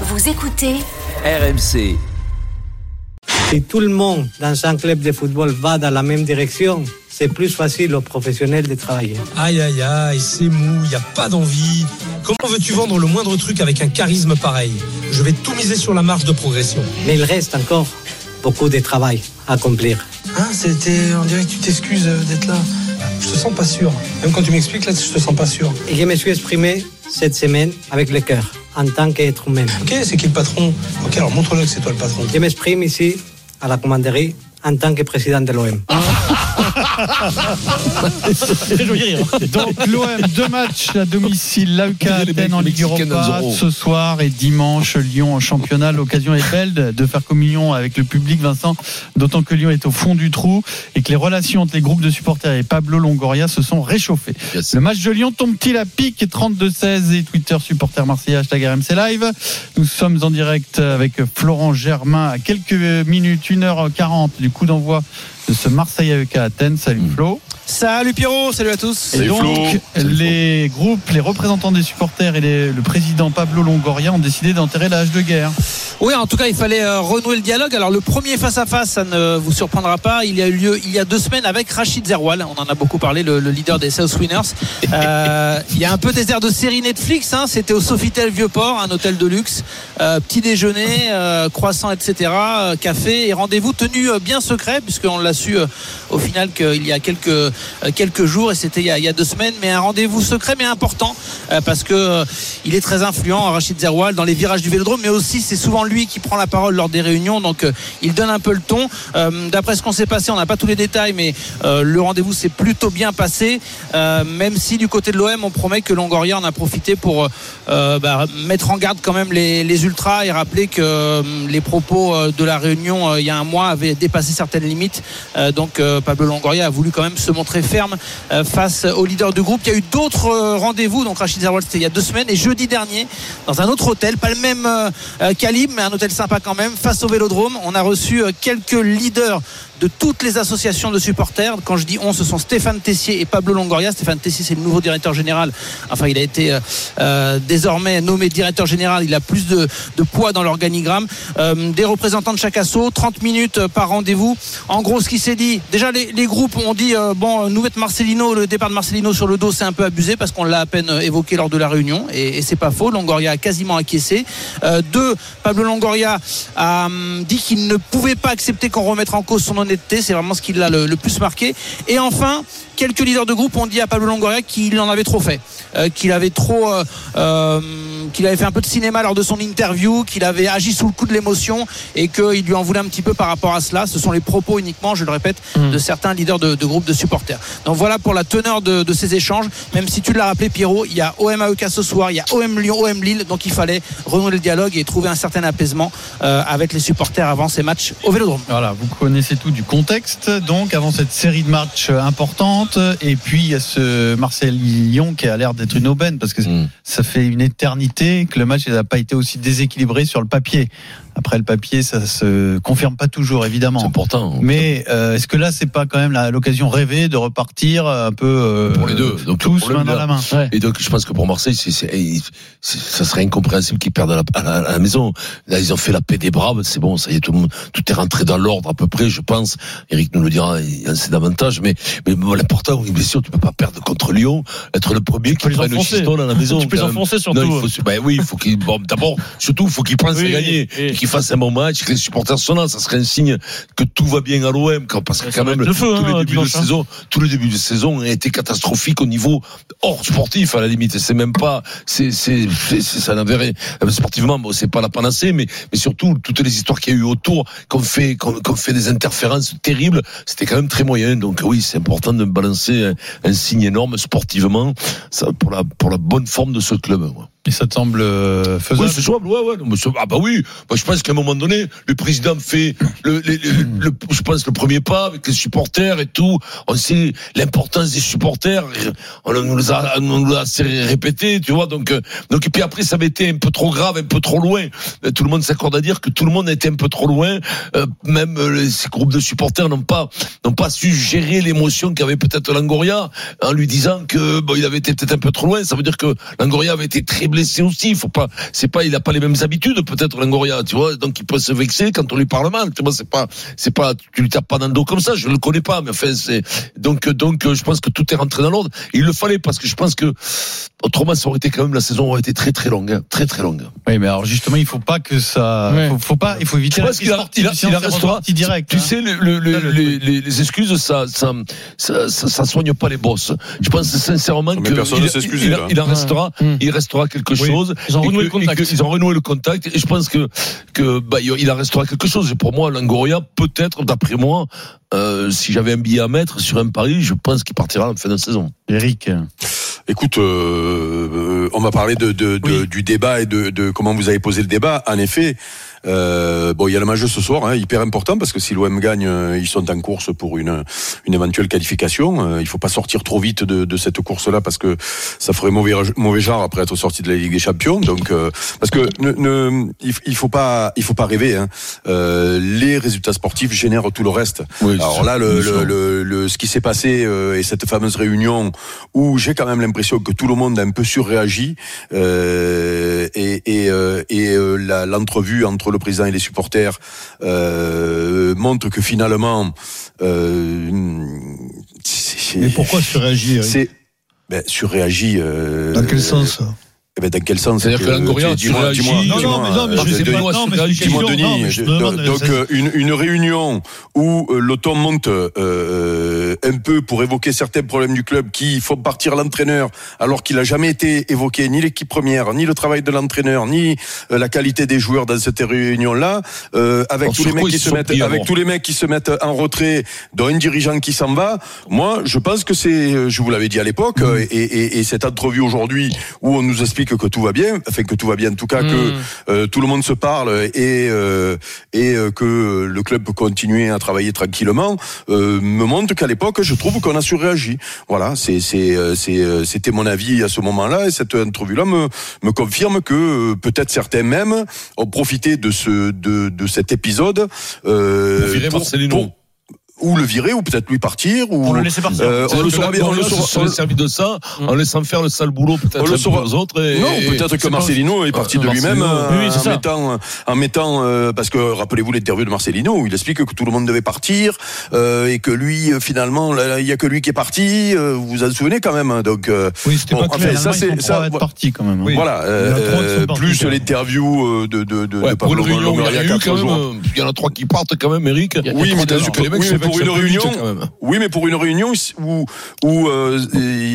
Vous écoutez RMC. Si tout le monde dans un club de football va dans la même direction, c'est plus facile aux professionnels de travailler. Aïe aïe aïe, c'est mou, il n'y a pas d'envie. Comment veux-tu vendre le moindre truc avec un charisme pareil? Je vais tout miser sur la marge de progression. Mais il reste encore beaucoup de travail à accomplir. Hein, c'était. On dirait que tu t'excuses euh, d'être là. Je te sens pas sûr. Même quand tu m'expliques là, je te sens pas sûr. Et je me suis exprimé cette semaine avec le cœur, en tant qu'être humain. Ok, c'est qui le patron? Ok, alors montre-le que c'est toi le patron. Je m'exprime ici, à la commanderie, en tant que président de l'OM. Donc l'OM, deux matchs à domicile, l'AUK Athènes en Ligue Europa ce soir et dimanche Lyon en championnat. L'occasion est belle de faire communion avec le public, Vincent, d'autant que Lyon est au fond du trou et que les relations entre les groupes de supporters et Pablo Longoria se sont réchauffées. Yes. Le match de Lyon tombe-t-il à pic? 32-16 et Twitter supporter marseillais hashtag RMC Live. Nous sommes en direct avec Florent Germain à quelques minutes, 1h40 du coup d'envoi de ce Marseille AEK Athènes. Salut Flo. Salut Pierrot, salut à tous. Et Salut donc, Flo. Les groupes, les représentants des supporters et les- le président Pablo Longoria ont décidé d'enterrer la hache de guerre. Oui, en tout cas, il fallait euh, renouer le dialogue. Alors, le premier face-à-face, ça ne vous surprendra pas. Il y a eu lieu il y a deux semaines avec Rachid Zerwal. On en a beaucoup parlé, le, le leader des South Winners. Euh, il y a un peu des airs de série Netflix. hein. C'était au Sofitel Vieux-Port, un hôtel de luxe. Euh, petit déjeuner, euh, croissant, etc. euh, café et rendez-vous tenu euh, bien secret, puisqu'on l'a su euh, au final qu'il y a quelques, euh, quelques jours, et c'était il, y a- deux semaines. Mais un rendez-vous secret, mais important, euh, parce que il est très influent, Rachid Zerwal, dans les virages du Vélodrome, mais aussi c'est souvent lui qui prend la parole lors des réunions, donc il donne un peu le ton. D'après ce qu'on s'est passé, on n'a pas tous les détails, mais le rendez-vous s'est plutôt bien passé, même si du côté de l'OM, on promet que Longoria en a profité pour bah, mettre en garde quand même les, les ultras et rappeler que les propos de la réunion il y a un mois avaient dépassé certaines limites. Euh, donc euh, Pablo Longoria a voulu quand même se montrer ferme euh, face au leader du groupe. Il y a eu d'autres rendez-vous, donc Rachid Zerwal c'était il y a deux semaines et jeudi dernier dans un autre hôtel, pas le même calibre, mais un hôtel sympa quand même, face au Vélodrome. On a reçu quelques leaders de toutes les associations de supporters. Quand je dis on, ce sont Stéphane Tessier et Pablo Longoria. Stéphane Tessier, c'est le nouveau directeur général. Enfin, il a été euh, euh, désormais nommé directeur général. Il a plus de, poids dans l'organigramme. Euh, des représentants de chaque assaut, 30 minutes par rendez-vous. En gros, ce qui s'est dit, déjà les, groupes ont dit bon, nous mettre Marcelino, le départ de Marcelino sur le dos, c'est un peu abusé parce qu'on l'a à peine évoqué lors de la réunion et, et c'est pas faux. Longoria a quasiment acquiescé. Deux, Pablo Longoria a hum, dit qu'il ne pouvait pas accepter qu'on remette en cause son honnêteté. C'est vraiment ce qui l'a le, plus marqué. Et enfin, quelques leaders de groupe ont dit à Pablo Longoria qu'il en avait trop fait, euh, qu'il avait trop, euh, euh, qu'il avait fait un peu de cinéma lors de son interview, qu'il avait agi sous le coup de l'émotion et qu'il lui en voulait un petit peu par rapport à cela. Ce sont les propos uniquement, je le répète, de certains leaders de, de groupes de supporters. Donc voilà pour la teneur de, de ces échanges. Même si tu l'as rappelé, Pierrot, il y a OM AEK ce soir, il y a OM Lyon, OM Lille, donc il fallait renouer le dialogue et trouver un certain apaisement euh, avec les supporters avant ces matchs au Vélodrome. Voilà, vous connaissez tout du contexte, donc avant cette série de matchs importante, et puis il y a ce Marseille-Lyon qui a l'air d'être une aubaine, parce que Mm. ça fait une éternité que le match n'a pas été aussi déséquilibré sur le papier. Après le papier, ça se confirme pas toujours, C'est évidemment. important. Mais euh, est-ce que là, c'est pas quand même l'occasion rêvée de repartir un peu euh, Pour les deux. Donc, tous main dans la main? Et donc, je pense que pour Marseille, c'est, c'est, c'est- ça serait incompréhensible qu'ils perdent à la, à, la, à la maison. Là, ils ont fait la paix des braves. C'est bon, ça y est, tout, le monde- tout est rentré dans l'ordre à peu près, je pense. Eric nous le dira, il en sait davantage. Mais, mais bon, l'important, bien sûr, tu peux pas perdre contre Lyon, être le premier qui peux les prenne le chiston à la maison. Tu peux les enfoncer surtout. Non, il faut, ben oui, il faut qu'il, bon, d'abord, surtout, faut qu'il pense Oui, à gagner. Et qu'il fasse un bon match, que les supporters sont là. Ça serait un signe que tout va bien à l'OM, parce que Ça quand même, le feu, tous hein, les débuts dimanche, de saison, tous les débuts de saison ont été catastrophiques au niveau hors sportif, à la limite. C'est même pas, c'est, c'est, ça n'avait rien, euh, sportivement, bon, c'est pas la panacée, mais, mais surtout, toutes les histoires qu'il y a eu autour, qu'on fait, qu'on, qu'on fait des interférences terribles, c'était quand même très moyen. Donc oui, c'est important de balancer un, un signe énorme sportivement, ça, pour la, pour la bonne forme de ce club. ouais. Et ça te semble euh, faisable Oui, c'est ouais, ouais. Ah bah oui, Moi, je pense qu'à un moment donné, le président fait, le, le- le- je pense, le premier pas avec les supporters et tout. On sait l'importance des supporters. On nous les a, on nous l'a assez répété, tu vois. Donc, euh, donc et puis après, ça avait été un peu trop grave, un peu trop loin. Euh, Tout le monde s'accorde à dire que tout le monde était un peu trop loin. Euh, même les- ces groupes de supporters n'ont pas, n'ont pas su gérer l'émotion qu'avait peut-être Langoria en lui disant que bon, il avait été peut-être un peu trop loin. Ça veut dire que Langoria avait été très blessé aussi. Il faut pas, c'est pas, il a pas les mêmes habitudes peut-être Langoria, tu vois. Donc il peut se vexer quand on lui parle mal. Tu vois, c'est pas, c'est pas, tu lui tapes pas dans le dos comme ça. Je le connais pas, mais enfin c'est donc donc je pense que tout est rentré dans l'ordre. Il le fallait parce que je pense que autrement ça aurait été quand même la saison aurait été très très longue, hein. très très longue. Oui, mais alors justement, il faut pas que ça, Ouais. faut, faut pas, il faut éviter Je la pense qu'il a, il a, il a restera- direct. Tu hein. sais, le, le- le- Ça, le les, les- les excuses, ça, ça, ça, ça, ça soigne pas les boss. Je pense sincèrement Mais que il, en restera, Hum. il restera quelque Oui. chose. Ils ont renoué que- le contact. et que- Ils ont renoué le contact. Et je pense que que bah, il en restera quelque chose. Et pour moi, Langoria, peut-être, d'après moi, euh, si j'avais un billet à mettre sur un pari, je pense qu'il partira en fin de saison. Eric. Écoute, euh, euh, on va parler de, de, de- Oui. du débat et de, de comment vous avez posé le débat. En effet, euh, bon, il y a le match ce soir, hein, hyper important parce que si l'OM gagne, euh, ils sont en course pour une, une éventuelle qualification. Euh, il faut pas sortir trop vite de, de cette course-là parce que ça ferait mauvais, mauvais genre après être sorti de la Ligue des Champions. Donc, euh, parce que ne, ne- il, faut pas, il faut pas rêver. Hein. Euh, les résultats sportifs génèrent tout le reste. Oui, Alors là, le, le, le, le- ce qui s'est passé euh, et cette fameuse réunion où j'ai quand même l'impression que tout le monde a un peu surréagi euh, et, et, euh, et euh, l'entrevue entre le président et les supporters euh, montre que finalement, euh, c'est- Mais pourquoi surréagir? c'est ben, euh, Dans quel sens? Eh ben, dans quel sens C'est-à-dire que Langoria tu- dis-moi, dis-moi, dis-moi, euh, Denis, donc euh, une, une réunion où euh, le ton monte euh, un peu pour évoquer certains problèmes du club qui font partir l'entraîneur alors qu'il a jamais été évoqué ni l'équipe première, ni le travail de l'entraîneur, ni la qualité des joueurs dans cette réunion-là, euh, avec Alors, tous les mecs qui se mettent, avec tous les mecs qui se mettent en retrait, dont un dirigeant qui s'en va. Moi, je pense que c'est, je vous l'avais dit à l'époque, Mm. euh, et, et, et cette entrevue aujourd'hui où on nous explique que tout va bien, enfin que tout va bien, en tout cas que Mm. euh, tout le monde se parle et euh, et euh, que le club peut continuer à travailler tranquillement, euh, me montre qu'à l'époque, je trouve qu'on a surréagi. Voilà, c'est c'est c'est c'était mon avis à ce moment-là et cette entrevue-là me me confirme que euh, peut-être certains même ont profité de ce de de cet épisode euh, Pour. Ou le virer ou peut-être lui partir ou Pour le laisser partir. euh, on le saura bien, on le saura- servi de ça en laissant faire le sale boulot peut-être On aux autres. Et, Non, peut-être que Marcelino est parti de Marcelino, lui-même euh, c'est en mettant, en mettant, euh, parce que rappelez-vous l'interview de Marcelino où il explique que tout le monde devait partir euh, et que lui euh, finalement il y a que lui qui est parti. euh, vous vous en souvenez quand même, hein, donc euh, Oui, c'était pas clair. ça, c'est- ça, partis quand même. hein. Voilà. Euh, plus l'interview euh, de de de, Pablo réunion, il y Longoria. Il y en a trois qui partent quand même, Eric. Oui, mais, les mecs pour une réunion, quand oui, mais pour une réunion où où euh,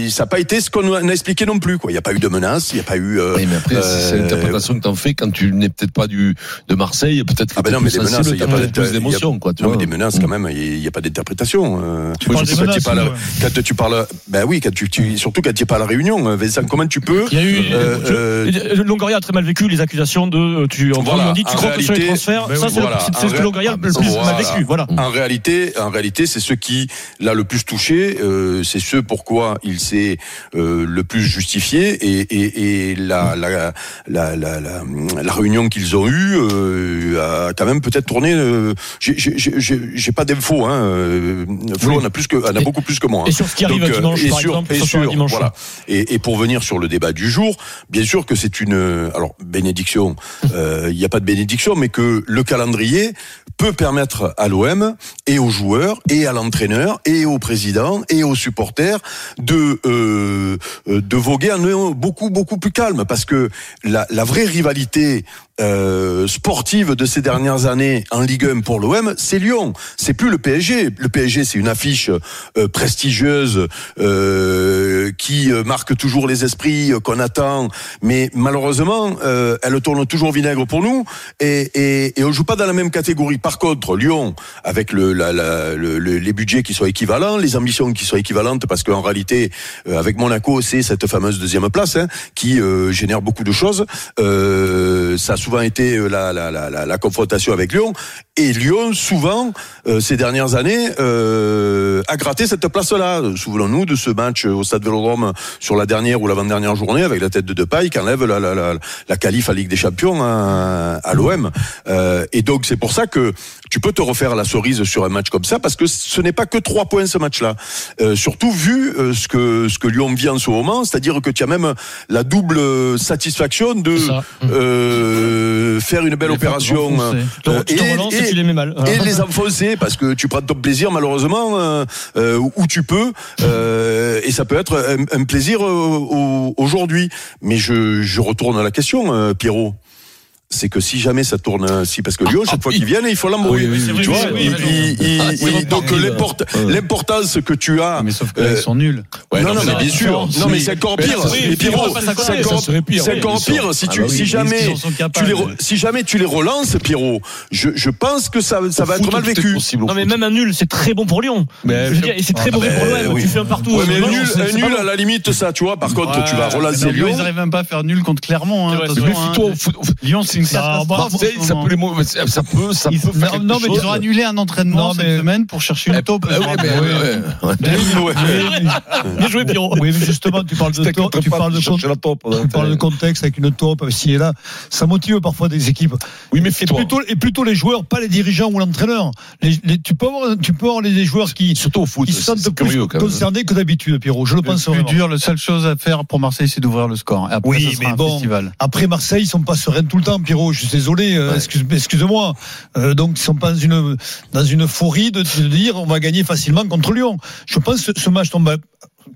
ça n'a pas été ce qu'on a expliqué non plus. Quoi, il n'y a pas eu de menace, il n'y a pas eu. euh, Oui, mais après, c'est euh, l'interprétation que t'en fais quand tu n'es peut-être pas du, de Marseille, peut-être que Ah ben non, mais des menaces, il y a pas plus d'émotion, tu Non, mais vois. des menaces quand même, il n'y a pas d'interprétation. euh. Tu parles sais pas, tu menaces, parles- ouais. quand tu parles, ben oui, quand tu, tu- surtout quand tu es pas à la réunion, euh, Vincent, comment tu peux Il y a eu. euh, euh, Longoria a très mal vécu les accusations de. Tu, en Voilà, on dit tu en crois que sur les transferts. ben ça, c'est en ce que Longoria a le plus mal vécu. Voilà. En réalité, en réalité, c'est ce qui l'a le plus touché, euh, c'est ce pourquoi il s'est euh, le plus justifié et, et, et la, la, la, la, réunion qu'ils ont eue euh, a quand même peut-être tourné. Euh, j'ai- pas d'infos, hein. euh, Flo Oui. en a plus que, en a Et- beaucoup plus que moi. hein. Et sur ce qui arrive Donc, euh, dimanche, et par sur- exemple, et sur- dimanche. voilà. Et, et pour venir sur le débat du jour, bien sûr que c'est une, alors bénédiction, euh, il n'y a pas de bénédiction, mais que le calendrier peut permettre à l'OM et aux joueurs et à l'entraîneur et au président et aux supporters de euh, euh, de voguer en beaucoup beaucoup plus calme. Parce que la vraie rivalité euh, sportive de ces dernières années en Ligue 1 pour l'OM, c'est Lyon. C'est plus le PSG. Le PSG, c'est une affiche euh, prestigieuse euh, qui euh, marque toujours les esprits euh, qu'on attend, mais malheureusement, euh, elle tourne toujours vinaigre pour nous et, et, et on joue pas dans la même catégorie. Par contre, Lyon, avec le, le- le- les budgets qui sont équivalents, les ambitions qui sont équivalentes, parce qu'en réalité, avec Monaco, c'est cette fameuse deuxième place hein, qui génère beaucoup de choses. Ça souvent été euh, la, la, confrontation avec Lyon et Lyon, souvent, euh, ces dernières années, euh, a gratté cette place-là. Souvenons-nous de ce match au Stade Vélodrome sur la dernière ou l'avant-dernière journée avec la tête de Depay qui enlève la, la, la, la qualif à Ligue des Champions à, à l'OM. Euh, et donc c'est pour ça que tu peux te refaire la cerise sur un match comme ça parce que ce n'est pas que trois points ce match-là. Euh, surtout vu euh, ce que ce que Lyon vit en ce moment, c'est-à-dire que tu as même la double satisfaction de euh, faire une belle opération. Donc, et et les enfoncer parce que tu prends ton plaisir malheureusement euh, euh, où tu peux euh, et ça peut être un, plaisir euh, au- aujourd'hui. Mais je, je retourne à la question, Pierrot. C'est que si jamais ça tourne, si parce que Lyon, chaque fois qu'ils viennent, il faut l'embrouiller. Oui, oui, oui, tu oui, vois, oui, il- oui, il- il- Ah, c'est il- donc l'importance que tu as. Mais sauf que là, euh, ils sont nuls. Ouais, non, non, mais bien sûr. ça- Non, mais c'est encore pire. c'est encore, pire. Si Ah tu, bah si mais jamais, tu les, si jamais tu les relances, Pierrot, je, je pense que ça, ça va être mal vécu. Non mais même un nul, c'est très bon pour Lyon. Mais- je veux dire, et c'est très Ah, mauvais pour l'OM. Tu fais un partout. Ouais, mais Non, un nul, c'est- un c'est nul pas bon. à la limite, ça, tu vois. Par contre, tu vas relancer Lyon, Lyon. ils n'arrivent même pas à faire nul contre Clermont. Hein, c'est hein. Lyon, c'est une Ça, catastrophe. bah, ça peut les mots- ça peut, ça Ils- peut faire non, quelque mais chose. ils ont annulé un entraînement Non, cette mais- semaine pour chercher une taupe. Ah oui. Bien joué Pierrot. Oui, mais justement, tu parles de, to- contre tu parles de, con- la taupe, tu parles de contexte avec une taupe ci et là. Ça motive parfois des équipes. Oui, mais Et plutôt, et plutôt les joueurs, pas les dirigeants ou l'entraîneur. Les, les- tu peux avoir, tu peux avoir des joueurs qui, Surtout au foot. qui se sentent plus concernés que d'habitude, Pierrot. Je le Le pense plus vraiment. dur, la seule chose à faire pour Marseille, c'est d'ouvrir le score. Après, Oui, mais un bon. festival. Après Marseille, ils sont pas sereins tout le temps, Pierrot. Je suis désolé, euh, Ouais. excuse, excuse-moi. Euh, donc ils sont pas dans une dans une euphorie de, de dire on va gagner facilement contre Lyon. Je pense que ce match tombe à,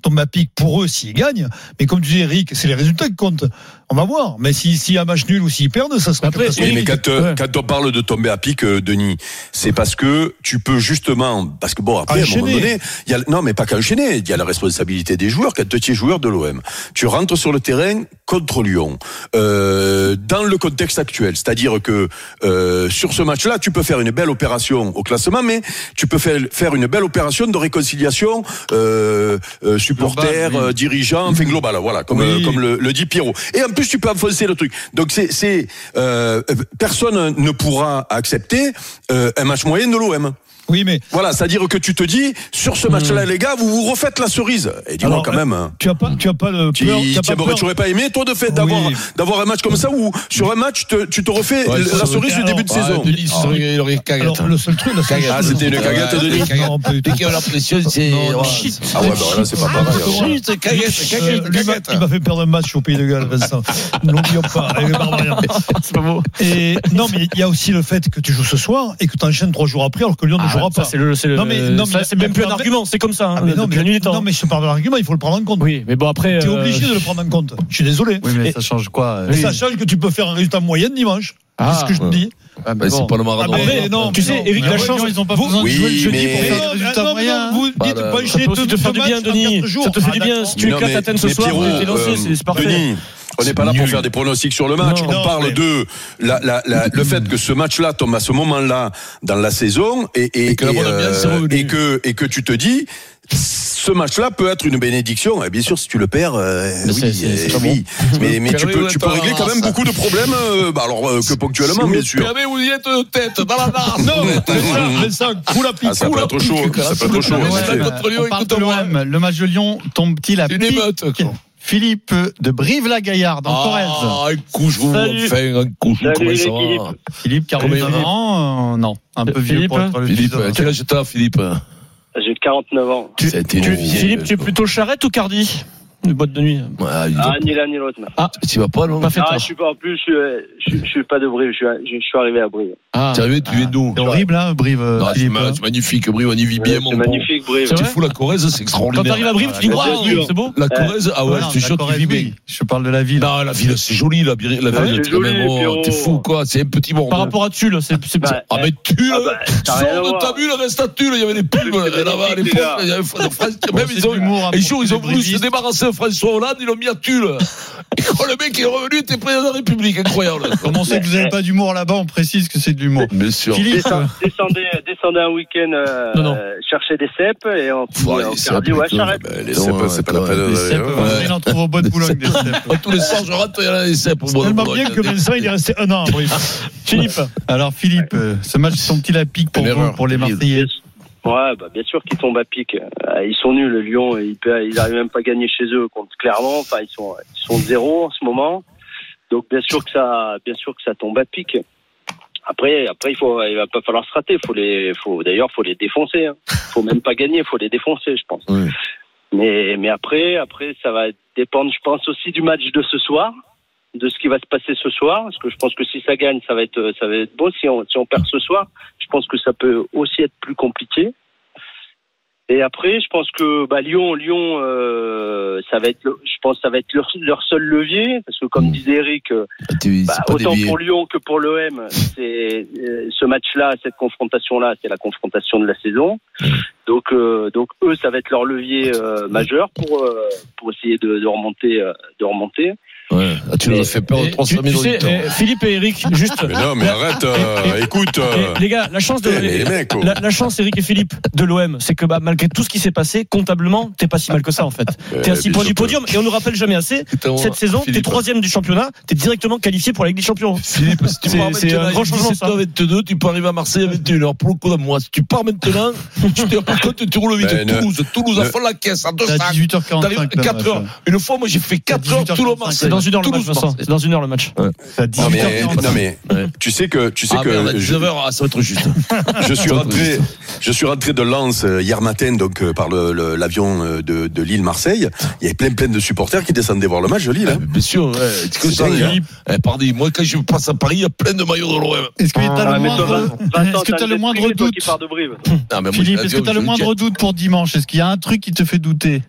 tombe à pic pour eux s'ils gagnent. Mais comme tu dis, Eric, c'est les résultats qui comptent. On va voir. Mais si a un match nul ou s'ils perdent, ça sera Après. Oui, mais quand, Ouais. quand on parle de tomber à pic, euh, Denis, c'est parce que tu peux justement, parce que bon, après, à un moment donné, y a, non, mais pas qu'enchaîner, il y a la responsabilité des joueurs, quand tu es joueur de l'OM. Tu rentres sur le terrain contre Lyon, euh, dans le contexte actuel. C'est-à-dire que, euh, sur ce match-là, tu peux faire une belle opération au classement, mais tu peux faire, faire une belle opération de réconciliation, euh, euh, supporters, Global, oui. euh, dirigeants, enfin global, voilà, comme, Oui. comme le, le dit Pierrot. Et en plus, tu peux enfoncer le truc. Donc, c'est, c'est euh, personne ne pourra accepter euh, un match moyen de l'OM. Oui, mais Voilà, c'est-à-dire que tu te dis, sur ce match-là, les gars, vous vous refaites la cerise. Et dis-moi Alors, quand même. hein. tu as pas tu as pas le Tu peur. tu as tu pas peur- aurais pas aimé, toi, de fait, d'avoir, Oui. d'avoir un match comme ça où, sur un match, te- tu te refais Ouais, la cerise ça, du début de alors, saison. Ah, Denis, il aurait- il aurait cagate. Alors le seul truc, seule Cagate. Ah, c'était une cagate, Denis. Dès qu'il y a la pression, c'est. Shit. Ah ouais, bah là, c'est pas pareil. alors. Shit, cagette, cagette, lui m'a- cagette. il m'a fait perdre un match au Pays de Galles, Vincent. N'oublions pas. le. C'est pas beau. Et non, mais il y a aussi le fait que tu joues ce soir et que tu enchaînes trois jours après alors que Lyon ne jouera Ça, pas. c'est le, c'est le- Non, mais- non, ça, c'est même plus un argument, c'est comme ça. hein, Ah, mais non, mais, non, je te parle de l'argument, il faut le prendre en compte. Oui, mais bon après. Tu es euh, obligé de le prendre en compte. Je suis désolé. Oui, mais Et- ça change quoi euh, Mais ça change que tu peux faire un résultat moyen dimanche. Ah, c'est ce que je te dis. Ah, Bah, mais c'est bon. pas le Ah, Maradona. mais non, tu sais. Eric, Mais la ouais, chance, non, ils ont pas vous- besoin de Oui, jouer le jeudi mais- pour faire des Non, résultats moyens. non, vous dites de- pas Ça aussi deux- te faire deux du bien, matchs en Denis. Ça te fait Ah, du bien. Si tu éclates Athènes ce soir, Pierrot, t'es lancé, euh, c'est parfait. Denis, on n'est pas là pour faire des pronostics sur le match. Non, on non, parle mais- de la, la, la- le fait que ce match-là tombe à ce moment-là dans la saison et, et, Et que et que, et que tu te dis, ce match-là peut être une bénédiction. Et bien sûr, si tu le perds, euh, Mais oui, euh, pas mais, mais tu peux, tu régler la quand même beaucoup de problèmes, euh, bah alors euh, que ponctuellement, bien sûr. Permet où il y a de tête, dans la narce. Non, mais ça, mais ça, coule à pic. Ah, ça peut être chaud, ça peut être chaud. Le match de Lyon tombe-t-il à Une pic émeute, quoi. Philippe de Brive-la-Gaillarde en Corrèze. Ah, un couchou, Salut. enfin, un couchou, Salut, comment ça l'équipe. va Philippe, 49 Combien- ans, euh, non, un peu vieux Philippe, pour être le Philippe, quel âge t'as, Philippe? J'ai 49 ans. Tu- tu- Philippe, tu es plutôt charrette ou Cardi? Une boîte de nuit. Ouais, Ah, ni l'un ni l'autre. non. Tu vas pas, non Pas fait Ah, je suis pas, en plus, je suis, je, suis- je suis pas de Brive, je suis, je, je suis arrivé à Brive. Ah. T'es arrivé, tu es d'où? C'est horrible, hein, Brive, Non, c'est ma- c'est magnifique, Brive, on y vit bien, mon C'est bon. magnifique, Brive. C'est fous la Corrèze, c'est Quand extraordinaire. t'arrives à Brive, tu dis waouh, c'est beau. La Corrèze, ah ouais, je te jure, tu vis bien. Je parle de la ville. Non, la ville, c'est joli, la, ville- la Ah, ville, c'est quand même. joli, oh. T'es fou, quoi. C'est un petit bordel. Par rapport à Tulle, c'est c'est- Bah, Ah, mais tu, Ah bah, sors de ta bulle, reste à Tulle. Il y avait des pubs là-bas à l'époque. Même ils ont, hein, ils ont les voulu se débarrasser François Hollande, ils l'ont mis à Tulle. Et quand le mec est revenu, t'es président de la République. Incroyable. Comme on sait que vous n'avez pas d'humour là-bas, on précise que c'est de l'humour. Bien sûr. Philippe, Descend- descendez, descendait un week-end euh, Non, non. euh, chercher des cèpes et on Ouais, à écoute, Charette. Ben, les cèpes, ouais, c'est pas la peine. Les de- cèpes, ouais. il en trouve au bois de Boulogne des cèpes. Tous les soirs, je rentre, il y en a des cèpes. Tellement bien que Vincent, il est resté un an. Philippe, Alors Philippe, euh, ce match sont-ils à pic pour les Marseillais Ouais, bah, bien sûr qu'ils tombent à pic. Euh, Ils sont nuls, le Lyon. Ils, pe- ils arrivent même pas à gagner chez eux contre Clermont. Enfin, ils sont, ils sont zéro en ce moment. Donc, bien sûr que ça, bien sûr que ça tombe à pic. Après, après, il faut, il va pas falloir se rater. Faut les, faut, d'ailleurs, faut les défoncer. Hein. Faut même pas gagner, faut les défoncer, je pense. Oui. Mais, mais après, après, ça va dépendre, je pense aussi du match de ce soir, de ce qui va se passer ce soir. Parce que je pense que si ça gagne, ça va être, ça va être beau. Si on, si on perd ce soir, je pense que ça peut aussi être plus compliqué. Et après, je pense que bah, Lyon, Lyon, euh, ça va être, je pense, ça va être leur, leur seul levier, parce que comme disait Eric, euh, bah, autant pour Lyon que pour l'OM, c'est euh, ce match-là, cette confrontation-là, c'est la confrontation de la saison. Donc, euh, donc eux, ça va être leur levier euh, majeur pour euh, pour essayer de, de remonter, euh, de remonter. Ouais. Ah, tu nous as fait perdre Et 300 tu, 000 tu sais, auditeurs. eh, Philippe et Eric, juste. Mais non, mais arrête, euh, écoute. euh, les gars, la chance de eh, mais les mecs, oh. la, la chance, Eric et Philippe, de l'OM, c'est que bah, malgré tout ce qui s'est passé, comptablement, t'es pas si mal que ça en fait. T'es à euh, 6 bien points du podium et on nous rappelle jamais assez. Cette saison, t'es troisième du championnat, t'es directement qualifié pour la Ligue des Champions. Philippe, si tu C'est- pars maintenant un à grand changement, ça. 17h22, tu peux arriver à Marseille à 21h pour le coup d'un mois. Si tu pars maintenant, tu te, par contre, tu roules vite. Ben, ne- Toulouse, Toulouse a ne- fait la caisse à deux C'est à sacs. 18h45. T'arrives le 4 match. heures. Une fois, moi, j'ai fait 4 heures 18h45. Toulouse C'est Marseille. Dans une heure le match, Toulouse, Vincent. Marseille. C'est dans une heure le match. C'est à Non mais, 18h45. non mais, Ouais. tu sais que, tu sais Ah, que merde, à je, 19h, ça va être juste. je suis rentré, je suis rentré de Lens euh, hier matin donc euh, par le- le- l'avion euh, de, de Lille Marseille. Il y avait plein plein de supporters qui descendaient voir le match de Lille. hein. Bien sûr, ouais. C'est que C'est dingue, hein. Eh, pardon, moi, quand je passe à Paris, il y a plein de maillots de l'OM. Est-ce que tu as Ah, le moindre, est-ce que t'as t'as le moindre doute Philippe, est-ce que tu as le moindre doute pour dimanche? Est-ce qu'il y a un truc qui te fait douter?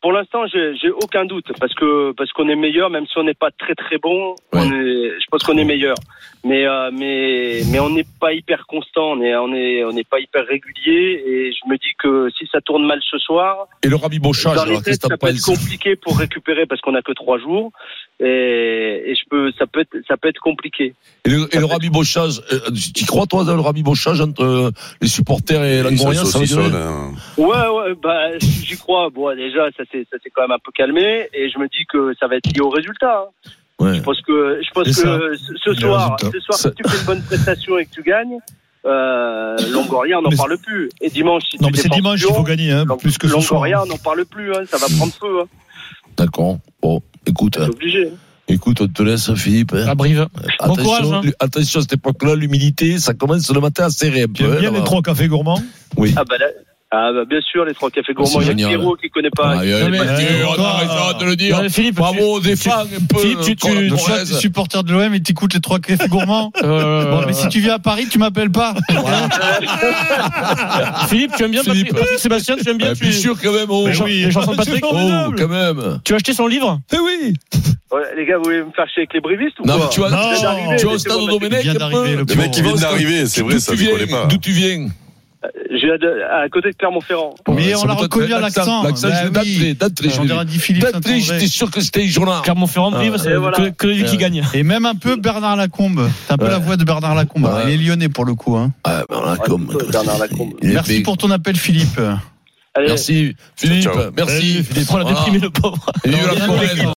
Pour l'instant, j'ai aucun doute parce que parce qu'on est meilleur, même si on n'est pas très très bon. On est, je pense qu'on est meilleur, mais euh, mais mais on n'est pas hyper constant, on est on est on n'est pas hyper régulier et je me dis que si ça tourne mal ce soir, Et le rabibochage, dans les alors, têtes, Christophe ça peut être compliqué pour récupérer parce qu'on a que trois jours et, et je peux ça peut être ça peut être compliqué. Et le, et le rabibochage, euh, tu crois, toi, dans le rabibochage entre euh, les supporters et l'Angorien, ça hein. Ouais ouais bah j'y crois. Bon déjà ça s'est ça s'est quand même un peu calmé et je me dis que ça va être lié au résultat. hein. Ouais. Je pense que, je pense ça. que ce, soir, ce si tu fais une bonne prestation et que tu gagnes, euh, Longoria, on n'en parle plus. Et dimanche, si Non, tu mais c'est dimanche qu'il faut gagner, hein, Long- plus que ce soir. Longoria, on n'en parle plus. Hein, ça va prendre feu. Hein, D'accord. Bon, écoute, c'est hein, obligé. écoute, on te laisse, Philippe. hein. À Brive. Bon Attention, courage, hein. attention à cette époque-là, l'humilité, ça commence le matin à serrer un peu. hein, bien les trois cafés gourmands? Oui. Ah bah, là- ah bah, bien sûr, les trois cafés gourmands. c'est Il y a. Pierrot qui connaît pas. Ah, il y a- Non, mais- on arrête de le dire. Non, Philippe, Bravo, défends un peu. Philippe, tu- euh, tu- tu es supporter de l'OM et t'écoutes les trois cafés gourmands Euh, Bon, mais si tu viens à Paris, tu m'appelles pas. Philippe, tu aimes bien Philippe. Patrick, Sébastien, tu aimes bien Ah, tu, Bien sûr, quand même. Oh, les, oui. les chansons de Patrick Oh, quand même. Tu as acheté son livre? Eh oui les gars, vous voulez me faire chier avec les brivistes ou Non, quoi mais tu vois, Non. tu vois, d'arriver, tu vois au stade mettre- Domenech, le mec qui vient d'arriver, c'est vrai, D'où ça tu je connais pas. D'où tu viens? de- à côté de Clermont-Ferrand. Mais on l'a reconnu à l'accent. L'accent, Bah je D'entrée, Saint-André. j'étais sûr que c'était Journal. Clermont-Ferrand, Ah, c'est que, que lui qui gagne. Et même un peu Bernard Lacombe. C'est un peu Ouais. la voix de Bernard Lacombe. Ouais. Il est lyonnais pour le coup. Hein. Ah, Bernard Lacombe. Merci pour ton appel, Philippe. Allez, Merci, Philippe. Merci. Il prend la Voilà. déprimé, le pauvre.